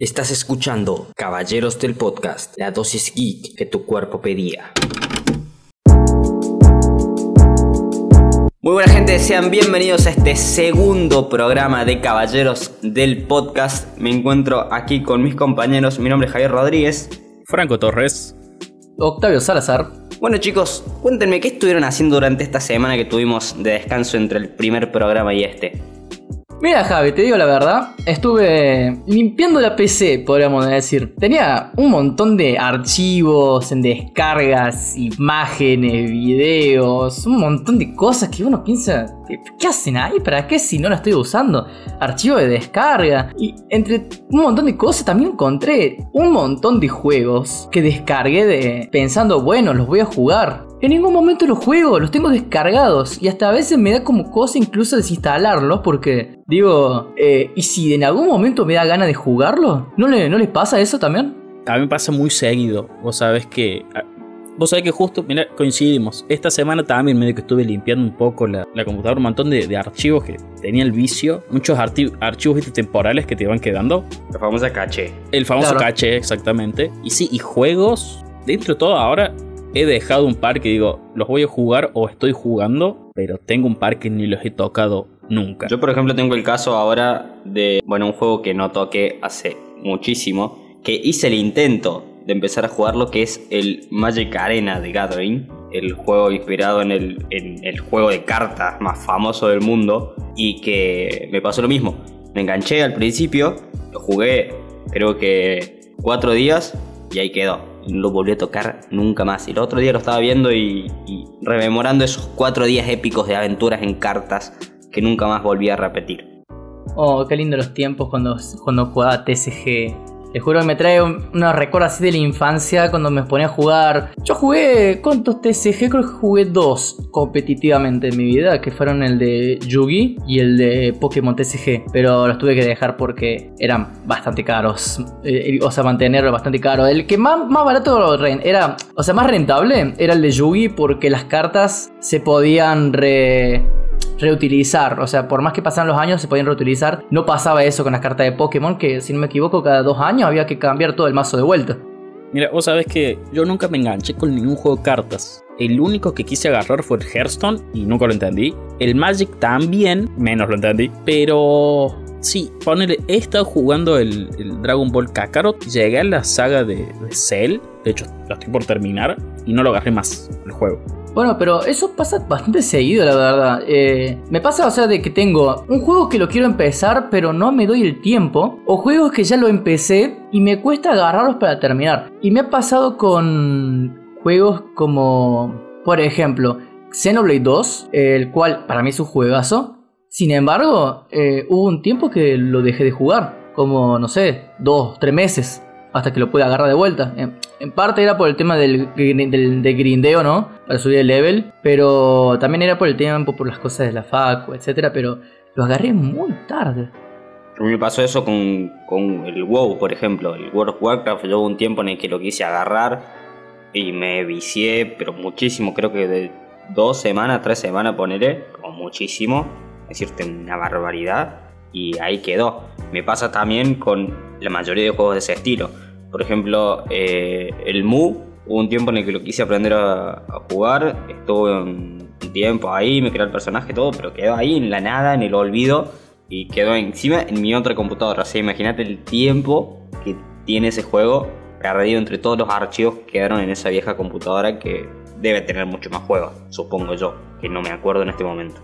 Estás escuchando Caballeros del Podcast, la dosis geek que tu cuerpo pedía. Muy buena gente, sean bienvenidos a este segundo programa de Caballeros del Podcast. Me encuentro aquí con mis compañeros, mi nombre es Javier Rodríguez. Franco Torres. Octavio Salazar. Bueno chicos, cuéntenme qué estuvieron haciendo durante esta semana que tuvimos de descanso entre el primer programa y este. Mira, Javi, te digo la verdad, estuve limpiando la PC, podríamos decir. Tenía un montón de archivos en descargas, imágenes, videos, un montón de cosas que uno piensa, ¿qué hacen ahí? ¿Para qué si no la estoy usando? Archivo de descarga. Y entre un montón de cosas también encontré un montón de juegos que descargué de pensando, bueno, los voy a jugar. En ningún momento los juego, los tengo descargados y hasta a veces me da como cosa incluso desinstalarlos porque digo, eh, ¿y si en algún momento me da gana de jugarlo? ¿No, le, ¿No les pasa eso también? A mí me pasa muy seguido. Vos sabés que. Ah, vos sabés que justo, mira, coincidimos. Esta semana también medio que estuve limpiando un poco la, computadora, un montón de, archivos que tenía el vicio. Muchos archivos temporales que te iban quedando. La famosa caché. El famoso caché, exactamente. Y sí, y juegos. Dentro de todo, ahora he dejado un par que digo, los voy a jugar o estoy jugando, pero tengo un par que ni los he tocado nunca. Yo, por ejemplo, tengo el caso ahora de, bueno, un juego que no toqué hace muchísimo, que hice el intento de empezar a jugarlo, que es el Magic Arena de Gathering, el juego inspirado en el, en el juego de cartas más famoso del mundo, y que me pasó lo mismo. Me enganché al principio, lo jugué creo que cuatro días y ahí quedó lo volví a tocar nunca más. Y el otro día lo estaba viendo y, rememorando esos cuatro días épicos de aventuras en cartas que nunca más volví a repetir. Oh, qué lindo los tiempos cuando, cuando jugaba TCG te juro que me trae unos recuerdos así de la infancia cuando me ponía a jugar. Yo jugué, ¿cuántos TCG? Creo que jugué dos competitivamente en mi vida, que fueron el de Yugi y el de Pokémon TCG. Pero los tuve que dejar porque eran bastante caros. Eh, o sea, mantenerlo bastante caro. El que más, más barato era, o sea, más rentable era el de Yugi porque las cartas se podían re reutilizar. O sea, por más que pasaran los años, se podían reutilizar. No pasaba eso con las cartas de Pokémon, que si no me equivoco, cada dos años había que cambiar todo el mazo de vuelta. Mira, vos sabés que yo nunca me enganché con ningún juego de cartas. El único que quise agarrar fue el Hearthstone y nunca lo entendí. El Magic también, menos lo entendí. Pero sí, ponele, he estado jugando el, Dragon Ball Kakarot. Llegué a la saga de, de Cell. De hecho, la estoy por terminar y no lo agarré más el juego. Bueno, pero eso pasa bastante seguido, la verdad. Eh, me pasa, o sea, de que tengo un juego que lo quiero empezar, pero no me doy el tiempo. O juegos que ya lo empecé y me cuesta agarrarlos para terminar. Y me ha pasado con juegos como, por ejemplo, Xenoblade 2, el cual para mí es un juegazo. Sin embargo, eh, hubo un tiempo que lo dejé de jugar. Como, no sé, dos, tres meses hasta que lo pueda agarrar de vuelta. En, parte era por el tema del, del, grindeo, ¿no? Para subir el level, pero también era por el tiempo, por las cosas de la facu, etcétera, pero lo agarré muy tarde. A mí me pasó eso con, con, el WoW, por ejemplo. El World of Warcraft, yo hubo un tiempo en el que lo quise agarrar y me vicié, pero muchísimo, creo que de dos semanas, tres semanas, poneré, como muchísimo, decirte una barbaridad, y ahí quedó. Me pasa también con la mayoría de juegos de ese estilo por ejemplo, eh, el Mu, hubo un tiempo en el que lo quise aprender a, jugar, estuve un, tiempo ahí, me creé el personaje, todo, pero quedó ahí en la nada, en el olvido, y quedó encima en mi otra computadora. O sea, imagínate el tiempo que tiene ese juego perdido entre todos los archivos que quedaron en esa vieja computadora que debe tener mucho más juegos, supongo yo, que no me acuerdo en este momento.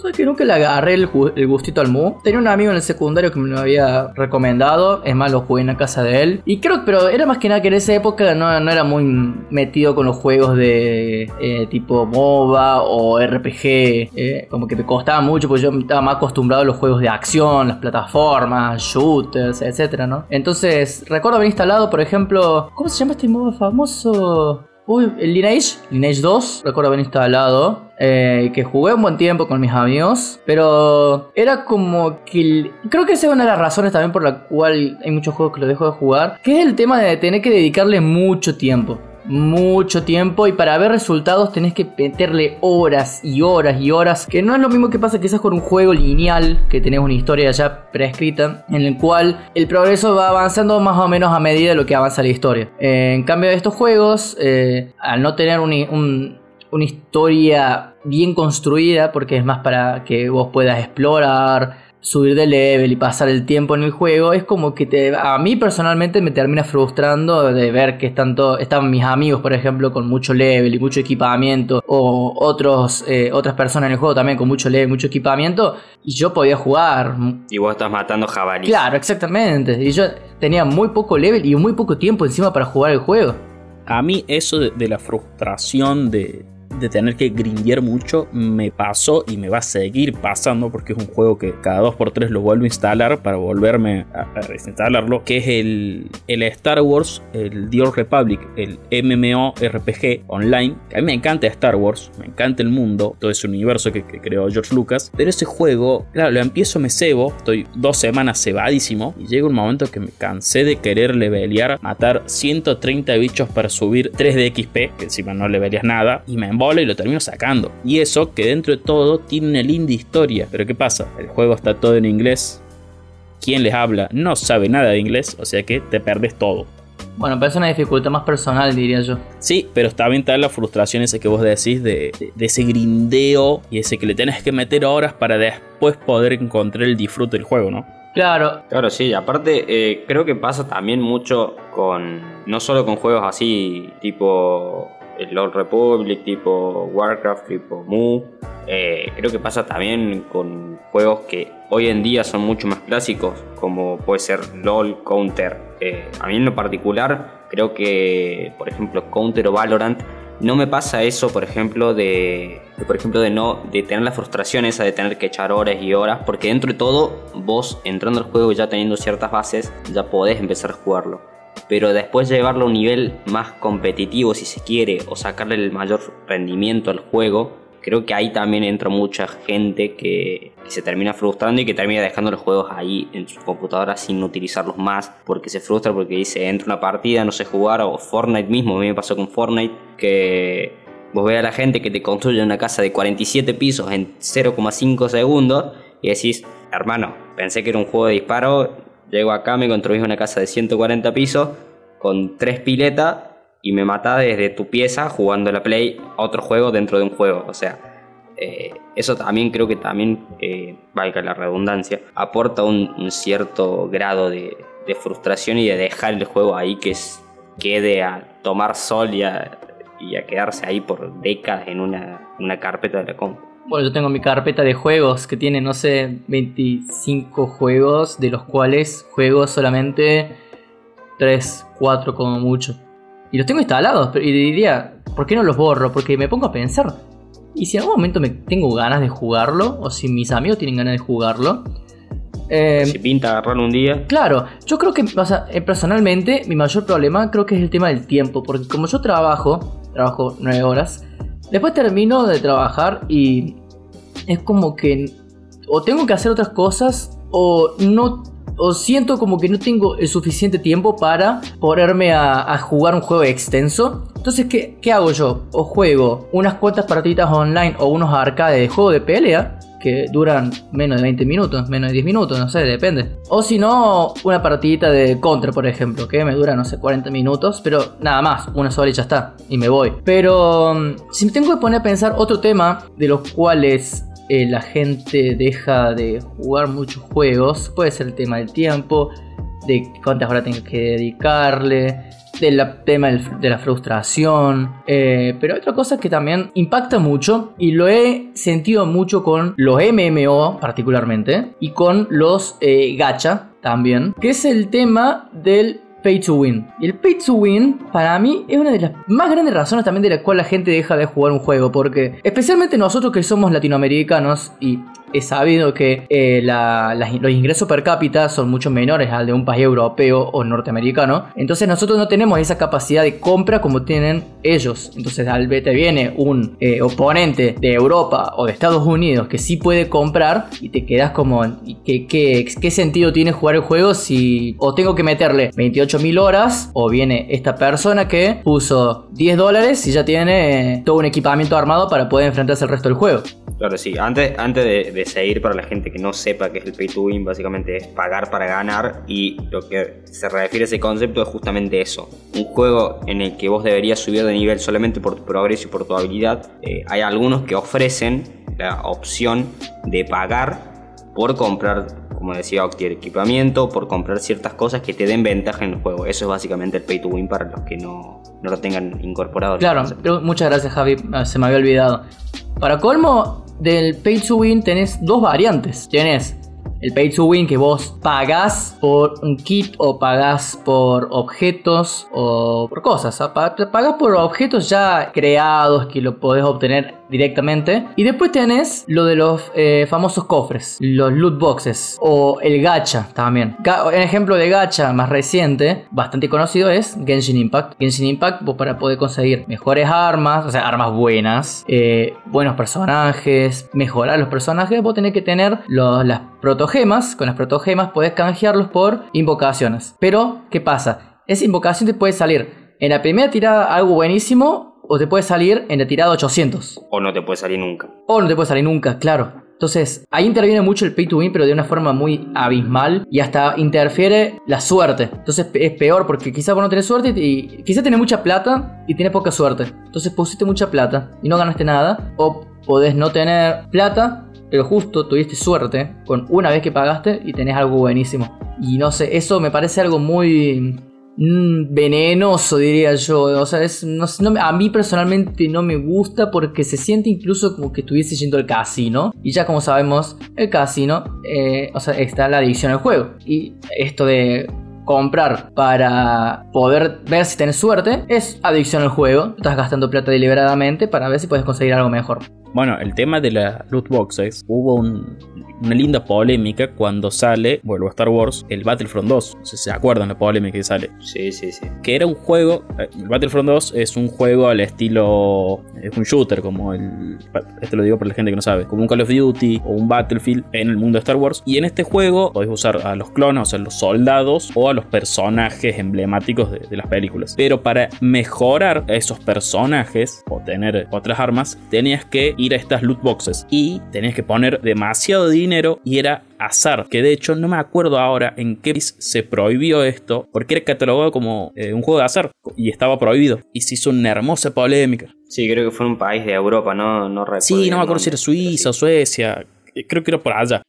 Sabés que nunca le agarré el, gustito al Mu. Tenía un amigo en el secundario que me lo había recomendado. Es más, lo jugué en la casa de él. Y creo, pero era más que nada que en esa época no, era muy metido con los juegos de eh, tipo MOBA o RPG. Eh, como que me costaba mucho porque yo estaba más acostumbrado a los juegos de acción, las plataformas, shooters, etcétera. Entonces, recuerdo haber instalado, por ejemplo, ¿cómo se llama este MOBA famoso? Uy, el Lineage, Lineage 2, recuerdo haber instalado. Eh, que jugué un buen tiempo con mis amigos, pero era como que... Creo que esa es una de las razones también por la cual hay muchos juegos que los dejo de jugar, que es el tema de tener que dedicarle mucho tiempo. Mucho tiempo y para ver resultados tenés que meterle horas y horas y horas, que no es lo mismo que pasa quizás con un juego lineal, que tenés una historia ya prescrita, en el cual el progreso va avanzando más o menos a medida de lo que avanza la historia. en cambio de estos juegos, eh, al no tener una historia bien construida, porque es más para que vos puedas explorar, subir de level y pasar el tiempo en el juego, es como que te, a mí personalmente me termina frustrando de ver que están, están mis amigos, por ejemplo, con mucho level y mucho equipamiento, o otros, eh, otras personas en el juego también con mucho level, mucho equipamiento, y yo podía jugar. Y vos estás matando jabalíes. Claro, exactamente. Y yo tenía muy poco level y muy poco tiempo encima para jugar el juego. A mí eso de la frustración de, de tener que grindear mucho me pasó y me va a seguir pasando porque es un juego que cada 2x3 lo vuelvo a instalar para volverme a, instalarlo que es el, el, Star Wars, el The Republic, el MMORPG online. a mí me encanta Star Wars, me encanta el mundo, todo ese universo que, creó George Lucas, pero ese juego, claro, lo empiezo, me cebo, estoy dos semanas cebadísimo y llega un momento que me cansé de querer levelear, matar 130 bichos para subir 3 de XP, que encima no leveleas nada, y me y lo termino sacando. Y eso que dentro de todo tiene una linda historia. Pero ¿qué pasa? El juego está todo en inglés. Quien les habla no sabe nada de inglés, o sea que te perdes todo. Bueno, pero es una dificultad más personal, diría yo. Sí, pero está bien tal la frustración esa que vos decís de, ese grindeo y ese que le tenés que meter horas para después poder encontrar el disfrute del juego, ¿no? Claro. Claro, sí. Aparte, eh, creo que pasa también mucho con. No solo con juegos así, tipo el Old Republic, tipo Warcraft, tipo Mu. Eh, creo que pasa también con juegos que hoy en día son mucho más clásicos, como puede ser LOL, Counter. Eh, a mí en lo particular, creo que, por ejemplo, Counter o Valorant, no me pasa eso, por ejemplo, de, por ejemplo, de no de tener la frustración esa de tener que echar horas y horas, porque dentro de todo, vos entrando al juego y ya teniendo ciertas bases, ya podés empezar a jugarlo pero después llevarlo a un nivel más competitivo si se quiere o sacarle el mayor rendimiento al juego, creo que ahí también entra mucha gente que, se termina frustrando y que termina dejando los juegos ahí en su computadora sin utilizarlos más porque se frustra porque dice entra una partida, no sé jugar o Fortnite mismo, a mí me pasó con Fortnite que vos veas a la gente que te construye una casa de 47 pisos en 0,5 segundos y decís, hermano, pensé que era un juego de disparo Llego acá, me construís una casa de 140 pisos con tres piletas y me matás desde tu pieza jugando la Play a otro juego dentro de un juego. O sea, eh, eso también creo que también, eh, valga la redundancia, aporta un, cierto grado de, frustración y de dejar el juego ahí que quede a tomar sol y a, quedarse ahí por décadas en una, una carpeta de la compra. Bueno, yo tengo mi carpeta de juegos que tiene, no sé, 25 juegos, de los cuales juego solamente 3, 4 como mucho. Y los tengo instalados, y diría, ¿por qué no los borro? Porque me pongo a pensar, ¿y si en algún momento me tengo ganas de jugarlo? O si mis amigos tienen ganas de jugarlo. Eh, si pinta agarrarlo un día. Claro, yo creo que, o sea, eh, personalmente, mi mayor problema creo que es el tema del tiempo. Porque como yo trabajo, trabajo 9 horas Después termino de trabajar y es como que o tengo que hacer otras cosas o no o siento como que no tengo el suficiente tiempo para ponerme a, jugar un juego extenso. Entonces, ¿qué, ¿qué, hago yo? O juego unas cuantas partidas online o unos arcades de juego de pelea que duran menos de 20 minutos, menos de 10 minutos, no sé, depende. O si no, una partidita de contra, por ejemplo, que me dura, no sé, 40 minutos, pero nada más, una sola y ya está, y me voy. Pero mm, si me tengo que poner a pensar otro tema de los cuales eh, la gente deja de jugar muchos juegos, puede ser el tema del tiempo, de cuántas horas tengo que dedicarle, del tema de la frustración, eh, pero otra cosa que también impacta mucho y lo he sentido mucho con los MMO particularmente y con los eh, gacha también, que es el tema del pay to win. Y el pay to win, para mí, es una de las más grandes razones también de la cual la gente deja de jugar un juego. Porque, especialmente nosotros que somos latinoamericanos y es sabido que eh, los ingresos per cápita son mucho menores al de un país europeo o norteamericano. Entonces nosotros no tenemos esa capacidad de compra como tienen ellos. Entonces al te viene un eh, oponente de Europa o de Estados Unidos que sí puede comprar y te quedas como, ¿qué, sentido tiene jugar el juego si o tengo que meterle 28 mil horas o viene esta persona que puso 10 dólares y ya tiene eh, todo un equipamiento armado para poder enfrentarse al resto del juego? Claro, sí. Antes, antes de, seguir, para la gente que no sepa qué es el pay to win, básicamente es pagar para ganar. Y lo que se refiere a ese concepto es justamente eso. Un juego en el que vos deberías subir de nivel solamente por tu progreso y por tu habilidad. Eh, hay algunos que ofrecen la opción de pagar por comprar, como decía Octi, el equipamiento, por comprar ciertas cosas que te den ventaja en el juego. Eso es básicamente el pay to win para los que no, no lo tengan incorporado. Claro, muchas gracias Javi, ah, se me había olvidado. Para colmo, del pay to win tenés dos variantes. Tienes el pay to win que vos pagás por un kit o pagás por objetos o por cosas. Pagás por objetos ya creados que lo podés obtener directamente. Y después tenés lo de los eh, famosos cofres, los loot boxes o el gacha también. Un ejemplo de gacha más reciente, bastante conocido, es Genshin Impact. Genshin Impact, vos para poder conseguir mejores armas, o sea, armas buenas, eh, buenos personajes, mejorar los personajes, vos tenés que tener las protogemas. Con las protogemas podés canjearlos por invocaciones. Pero, ¿qué pasa? Esa invocación te puede salir en la primera tirada algo buenísimo o te puede salir en la tirada 800. O no te puede salir nunca. O no te puede salir nunca, claro. Entonces, ahí interviene mucho el pay to win, pero de una forma muy abismal y hasta interfiere la suerte. Entonces es peor porque quizás vos no tenés suerte y quizás tenés mucha plata y tienes poca suerte. Entonces pusiste mucha plata y no ganaste nada. O podés no tener plata, pero justo tuviste suerte con una vez que pagaste y tenés algo buenísimo. Y no sé, eso me parece algo muy Mm, venenoso, diría yo. O sea, es, a mí personalmente no me gusta porque se siente incluso como que estuviese yendo al casino. Y ya como sabemos, el casino, eh, o sea, está la adicción al juego. Y esto de comprar para poder ver si tienes suerte es adicción al juego. Estás gastando plata deliberadamente para ver si puedes conseguir algo mejor. Bueno, el tema de las loot boxes, hubo un, una linda polémica cuando sale, vuelvo a Star Wars, el Battlefront 2. No sé si se acuerdan la polémica que sale. Sí, sí, sí. Que era un juego, eh, el Battlefront 2 es un juego al estilo, es un shooter como el, esto lo digo para la gente que no sabe, como un Call of Duty o un Battlefield en el mundo de Star Wars. Y en este juego podéis usar a los clones, o sea, los soldados o a los personajes emblemáticos de, de las películas. Pero para mejorar a esos personajes o tener otras armas, tenías que ir a estas loot boxes y tenías que poner demasiado dinero y era azar, que de hecho no me acuerdo ahora en qué país se prohibió esto, porque era catalogado como eh, un juego de azar y estaba prohibido. Y se hizo una hermosa polémica. Sí, creo que fue un país de Europa, no, no recuerdo. Sí, no me acuerdo si era Suiza o Suecia, eh, creo que era por allá.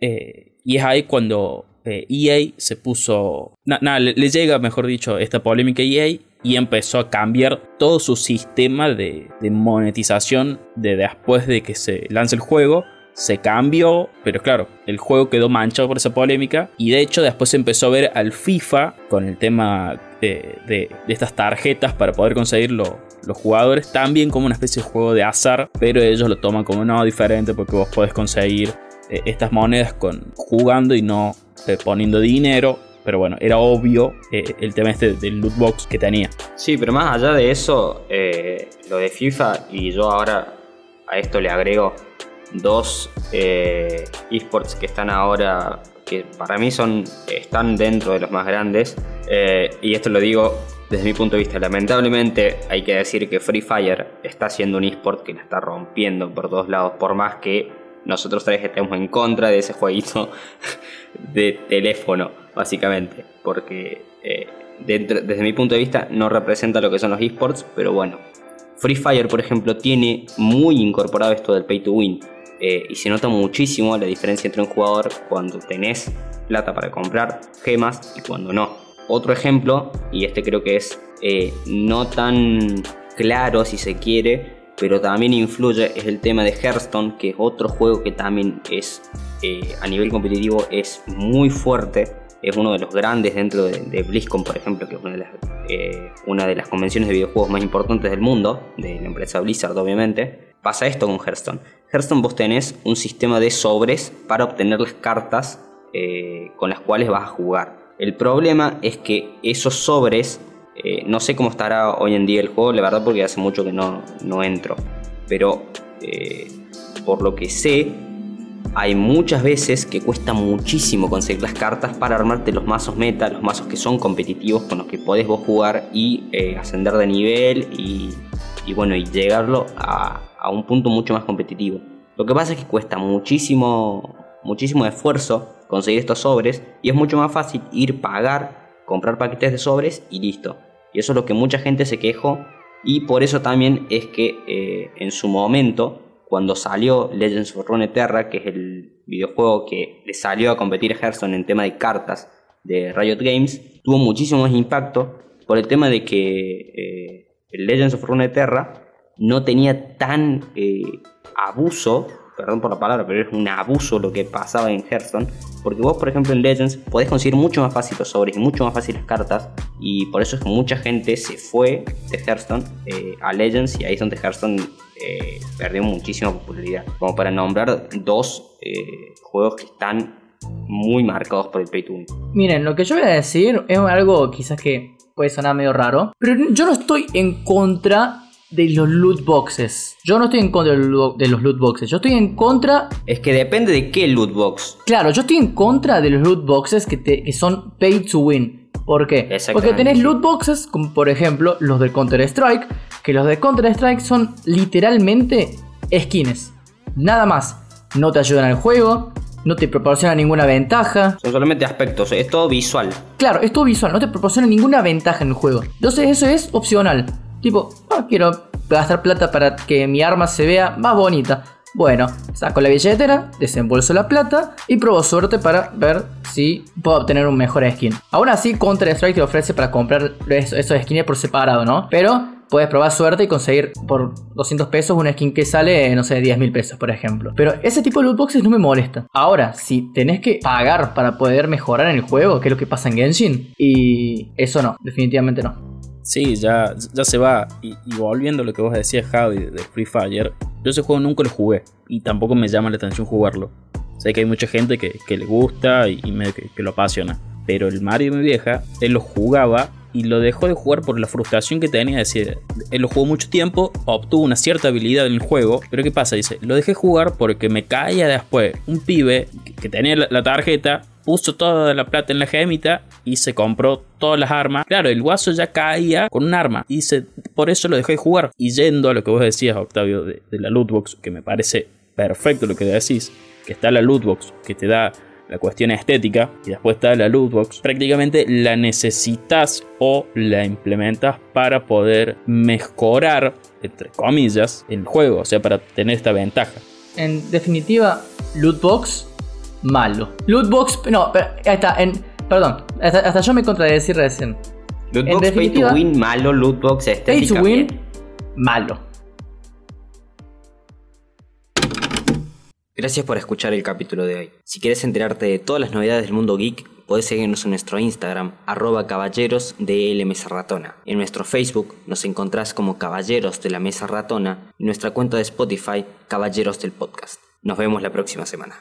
Eh, y es ahí cuando EA se puso... Nada, le, llega, mejor dicho, esta polémica a EA y empezó a cambiar todo su sistema de, monetización de después de que se lance el juego. Se cambió, pero claro, el juego quedó manchado por esa polémica y de hecho después se empezó a ver al FIFA con el tema de, estas tarjetas para poder conseguir los jugadores también como una especie de juego de azar, pero ellos lo toman como no diferente porque vos podés conseguir eh, estas monedas con, jugando y no eh, poniendo dinero pero bueno, era obvio eh, el tema este del loot box que tenía. Sí, pero más allá de eso, lo de FIFA, y yo ahora a esto le agrego dos esports que están ahora, que para mí son, están dentro de los más grandes, y esto lo digo desde mi punto de vista. Lamentablemente hay que decir que Free Fire está siendo un esport que la está rompiendo por todos lados, por más que nosotros tres estemos en contra de ese jueguito de teléfono básicamente, porque eh, desde mi punto de vista no representa lo que son los esports, pero bueno. Free Fire, por ejemplo, tiene muy incorporado esto del pay to win. Eh, y se nota muchísimo la diferencia entre un jugador cuando tenés plata para comprar gemas y cuando no. Otro ejemplo, y este creo que es eh, no tan claro si se quiere, pero también influye, es el tema de Hearthstone, que es otro juego que también es a nivel competitivo es muy fuerte es uno de los grandes dentro de, BlizzCon, por ejemplo, que es una de, las, eh, una de las convenciones de videojuegos más importantes del mundo, de la empresa Blizzard, obviamente. pasa esto con Hearthstone. Hearthstone vos tenés un sistema de sobres para obtener las cartas eh, con las cuales vas a jugar. El problema es que esos sobres, eh, no sé cómo estará hoy en día el juego, la verdad porque hace mucho que no, no entro, pero eh, por lo que sé, hay muchas veces que cuesta muchísimo conseguir las cartas para armarte los mazos meta, los mazos que son competitivos con los que podés vos jugar y ascender de nivel y, bueno, y llegarlo a, a, un punto mucho más competitivo. Lo que pasa es que cuesta muchísimo, muchísimo esfuerzo conseguir estos sobres y es mucho más fácil ir pagar, comprar paquetes de sobres y listo. Y eso es lo que mucha gente se quejó y por eso también es que eh, en su momento, cuando salió Legends of Runeterra, que es el videojuego que le salió a competir a Hearthstone en tema de cartas de Riot Games, tuvo muchísimo más impacto por el tema de que eh, Legends of Runeterra no tenía tan eh, abuso perdón por la palabra, pero es un abuso lo que pasaba en Hearthstone. Porque vos, por ejemplo, en Legends podés conseguir mucho más fácil los sobres y mucho más fácil las cartas. Y por eso es que mucha gente se fue de Hearthstone eh, a Legends y ahí es donde Hearthstone eh, perdió muchísima popularidad. Como para nombrar dos eh, juegos que están muy marcados por el pay to win. Miren, lo que yo voy a decir es algo quizás que puede sonar medio raro, pero yo no estoy en contra de los loot boxes. Yo no estoy en contra de los loot boxes. Yo estoy en contra. Es que depende de qué loot box. Claro, yo estoy en contra de los loot boxes que, te, que son pay to win. ¿Por qué? Porque tenés loot boxes, como por ejemplo los de Counter-Strike, que los de Counter-Strike son literalmente skins. Nada más. No te ayudan al juego, no te proporciona ninguna ventaja. Son solamente aspectos, es todo visual. Claro, es todo visual, no te proporciona ninguna ventaja en el juego. Entonces eso es opcional. Tipo, ah, quiero gastar plata para que mi arma se vea más bonita. Bueno, saco la billetera, desembolso la plata y probo suerte para ver si puedo obtener un mejor skin. Aún así, Counter-Strike te ofrece para comprar esos, skins por separado, ¿no? Pero puedes probar suerte y conseguir por 200 pesos un skin que sale, no sé, 10 mil pesos, por ejemplo. Pero ese tipo de loot boxes no me molesta. Ahora, si tenés que pagar para poder mejorar en el juego, que es lo que pasa en Genshin, y eso no, definitivamente no. Sí, ya, ya se va. Y, volviendo a lo que vos decías, Javi, de Free Fire, yo ese juego nunca lo jugué y tampoco me llama la atención jugarlo. Sé que hay mucha gente que, le gusta y, que, lo apasiona. Pero el Mario mi vieja, él lo jugaba y lo dejó de jugar por la frustración que tenía. Decir, él lo jugó mucho tiempo, obtuvo una cierta habilidad en el juego. Pero ¿qué pasa? Dice, lo dejé jugar porque me caía después un pibe que, tenía la tarjeta puso toda la plata en la gemita y se compró todas las armas. Claro, el guaso ya caía con un arma y se, por eso lo dejé de jugar. Y yendo a lo que vos decías, Octavio, de, la lootbox, que me parece perfecto lo que decís, que está la lootbox, que te da la cuestión estética y después está la lootbox, prácticamente la necesitas o la implementas para poder mejorar, entre comillas, el juego, o sea, para tener esta ventaja. En definitiva, lootbox malo. Lootbox, no, pero, ahí está, en, perdón, hasta, yo me contradecí recién. Lootbox pay to win malo, lootbox Pay to win malo. Gracias por escuchar el capítulo de hoy. Si quieres enterarte de todas las novedades del mundo geek, puedes seguirnos en nuestro Instagram, arroba caballeros de Mesa Ratona. En nuestro Facebook nos encontrás como Caballeros de la Mesa Ratona y nuestra cuenta de Spotify, Caballeros del Podcast. Nos vemos la próxima semana.